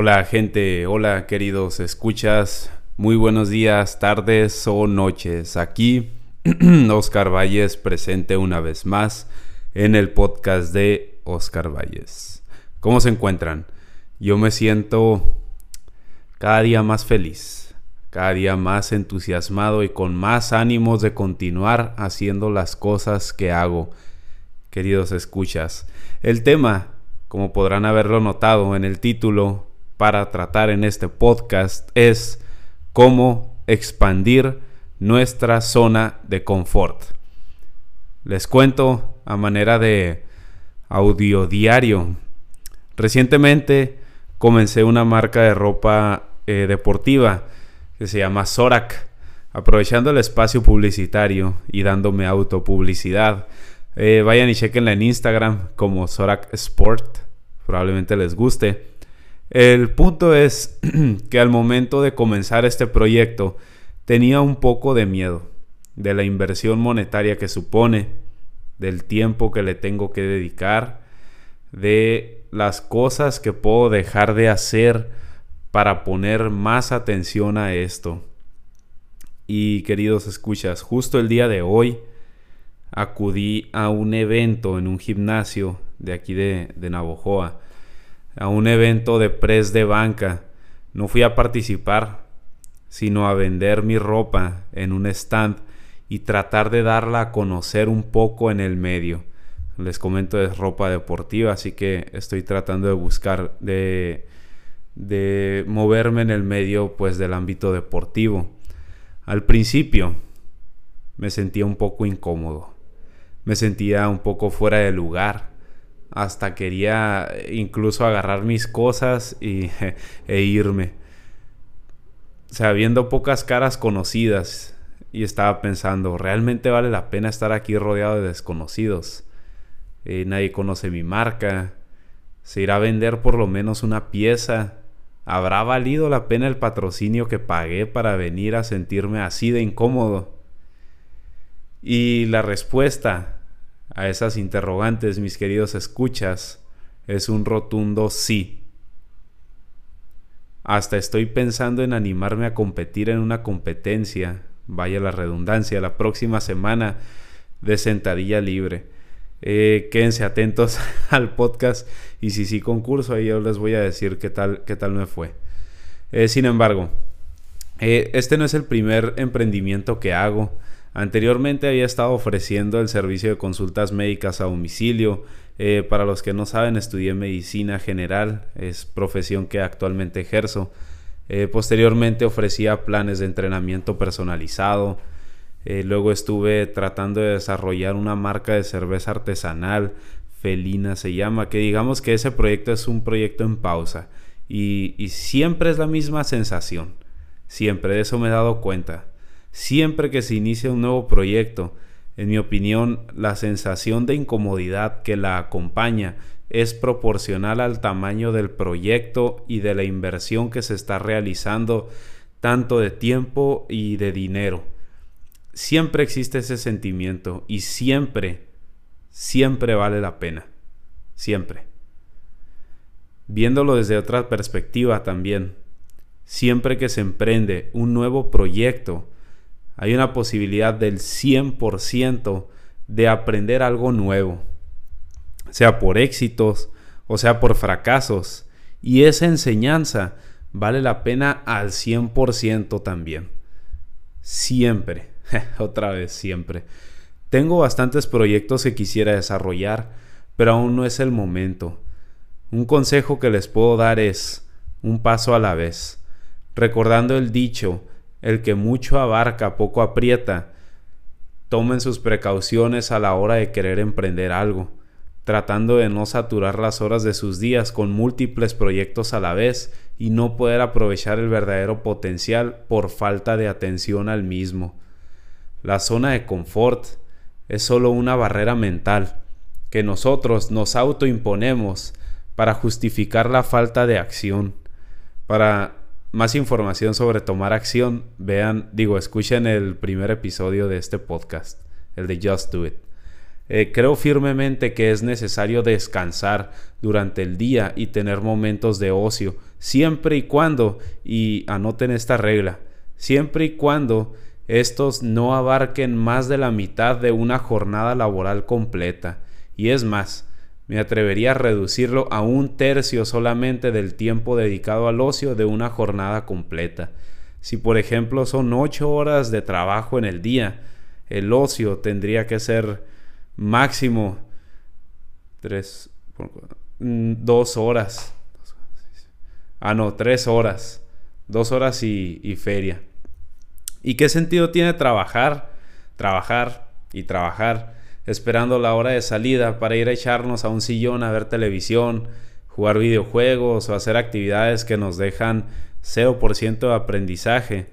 Hola gente, hola queridos escuchas, muy buenos días, tardes o noches. Aquí Oscar Valles presente una vez más en el podcast de Oscar Valles. ¿Cómo se encuentran? Yo me siento cada día más feliz, cada día más entusiasmado y con más ánimos de continuar haciendo las cosas que hago. Queridos escuchas, el tema, como podrán haberlo notado en el título, para tratar en este podcast es cómo expandir nuestra zona de confort. Les cuento a manera de audio diario. Recientemente comencé una marca de ropa eh, deportiva que se llama Zorak, aprovechando el espacio publicitario y dándome autopublicidad. Eh, vayan y chequenla en Instagram como Zorak Sport, probablemente les guste. El punto es que al momento de comenzar este proyecto tenía un poco de miedo de la inversión monetaria que supone, del tiempo que le tengo que dedicar, de las cosas que puedo dejar de hacer para poner más atención a esto. Y queridos escuchas, justo el día de hoy acudí a un evento en un gimnasio de aquí de, de Navojoa a un evento de press de banca. No fui a participar, sino a vender mi ropa en un stand y tratar de darla a conocer un poco en el medio. Les comento es ropa deportiva, así que estoy tratando de buscar de de moverme en el medio pues del ámbito deportivo. Al principio me sentía un poco incómodo. Me sentía un poco fuera de lugar hasta quería incluso agarrar mis cosas y, e irme. O sea, viendo pocas caras conocidas y estaba pensando, ¿realmente vale la pena estar aquí rodeado de desconocidos? Eh, nadie conoce mi marca. Se irá a vender por lo menos una pieza. ¿Habrá valido la pena el patrocinio que pagué para venir a sentirme así de incómodo? Y la respuesta a esas interrogantes, mis queridos escuchas, es un rotundo sí. Hasta estoy pensando en animarme a competir en una competencia, vaya la redundancia, la próxima semana de sentadilla libre. Eh, quédense atentos al podcast y si sí concurso, ahí yo les voy a decir qué tal, qué tal me fue. Eh, sin embargo, eh, este no es el primer emprendimiento que hago. Anteriormente había estado ofreciendo el servicio de consultas médicas a domicilio. Eh, para los que no saben, estudié medicina general, es profesión que actualmente ejerzo. Eh, posteriormente ofrecía planes de entrenamiento personalizado. Eh, luego estuve tratando de desarrollar una marca de cerveza artesanal, Felina se llama, que digamos que ese proyecto es un proyecto en pausa. Y, y siempre es la misma sensación. Siempre, de eso me he dado cuenta Siempre que se inicia un nuevo proyecto, en mi opinión, la sensación de incomodidad que la acompaña es proporcional al tamaño del proyecto y de la inversión que se está realizando, tanto de tiempo y de dinero. Siempre existe ese sentimiento y siempre, siempre vale la pena. Siempre. Viéndolo desde otra perspectiva también, siempre que se emprende un nuevo proyecto, hay una posibilidad del 100% de aprender algo nuevo, sea por éxitos o sea por fracasos. Y esa enseñanza vale la pena al 100% también. Siempre, otra vez siempre. Tengo bastantes proyectos que quisiera desarrollar, pero aún no es el momento. Un consejo que les puedo dar es un paso a la vez, recordando el dicho el que mucho abarca, poco aprieta. Tomen sus precauciones a la hora de querer emprender algo, tratando de no saturar las horas de sus días con múltiples proyectos a la vez y no poder aprovechar el verdadero potencial por falta de atención al mismo. La zona de confort es solo una barrera mental que nosotros nos autoimponemos para justificar la falta de acción, para más información sobre tomar acción, vean, digo, escuchen el primer episodio de este podcast, el de Just Do It. Eh, creo firmemente que es necesario descansar durante el día y tener momentos de ocio, siempre y cuando, y anoten esta regla, siempre y cuando estos no abarquen más de la mitad de una jornada laboral completa. Y es más, me atrevería a reducirlo a un tercio solamente del tiempo dedicado al ocio de una jornada completa. Si por ejemplo son ocho horas de trabajo en el día, el ocio tendría que ser máximo tres, mm, dos horas. Ah, no, tres horas. Dos horas y, y feria. ¿Y qué sentido tiene trabajar, trabajar y trabajar, esperando la hora de salida para ir a echarnos a un sillón a ver televisión, jugar videojuegos o hacer actividades que nos dejan 0% de aprendizaje?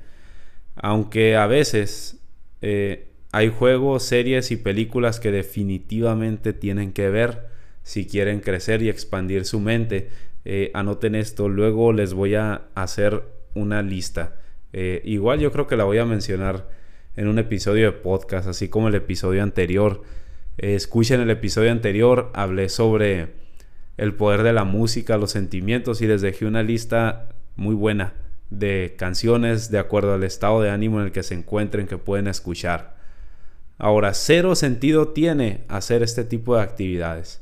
Aunque a veces eh, hay juegos, series y películas que definitivamente tienen que ver si quieren crecer y expandir su mente. Eh, anoten esto, luego les voy a hacer una lista. Eh, igual yo creo que la voy a mencionar en un episodio de podcast, así como el episodio anterior. Escuchen el episodio anterior, hablé sobre el poder de la música, los sentimientos y les dejé una lista muy buena de canciones de acuerdo al estado de ánimo en el que se encuentren que pueden escuchar. Ahora, cero sentido tiene hacer este tipo de actividades.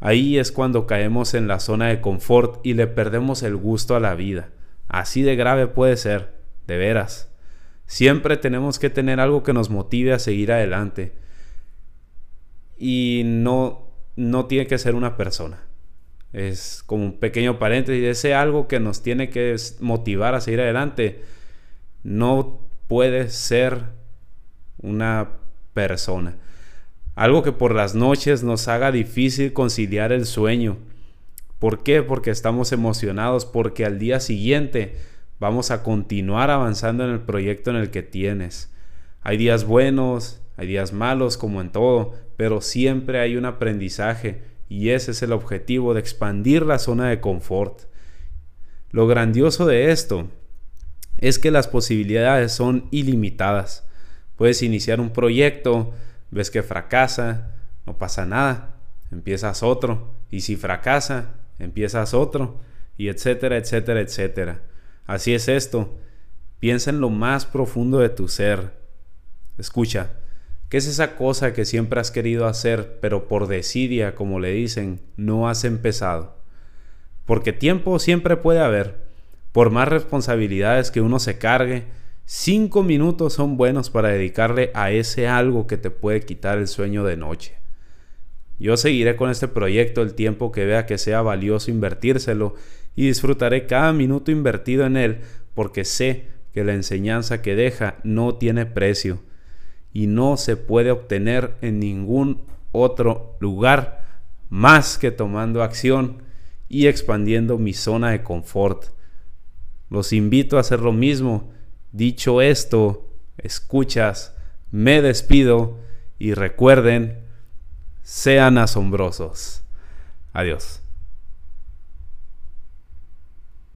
Ahí es cuando caemos en la zona de confort y le perdemos el gusto a la vida. Así de grave puede ser, de veras. Siempre tenemos que tener algo que nos motive a seguir adelante. Y no, no tiene que ser una persona. Es como un pequeño paréntesis. Ese algo que nos tiene que motivar a seguir adelante no puede ser una persona. Algo que por las noches nos haga difícil conciliar el sueño. ¿Por qué? Porque estamos emocionados, porque al día siguiente vamos a continuar avanzando en el proyecto en el que tienes. Hay días buenos, hay días malos como en todo, pero siempre hay un aprendizaje y ese es el objetivo de expandir la zona de confort. Lo grandioso de esto es que las posibilidades son ilimitadas. Puedes iniciar un proyecto, ves que fracasa, no pasa nada, empiezas otro, y si fracasa, empiezas otro, y etcétera, etcétera, etcétera. Así es esto. Piensa en lo más profundo de tu ser. Escucha, ¿qué es esa cosa que siempre has querido hacer, pero por desidia, como le dicen, no has empezado? Porque tiempo siempre puede haber. Por más responsabilidades que uno se cargue, Cinco minutos son buenos para dedicarle a ese algo que te puede quitar el sueño de noche. Yo seguiré con este proyecto el tiempo que vea que sea valioso invertírselo y disfrutaré cada minuto invertido en él porque sé que la enseñanza que deja no tiene precio y no se puede obtener en ningún otro lugar más que tomando acción y expandiendo mi zona de confort. Los invito a hacer lo mismo Dicho esto, escuchas, me despido y recuerden, sean asombrosos. Adiós.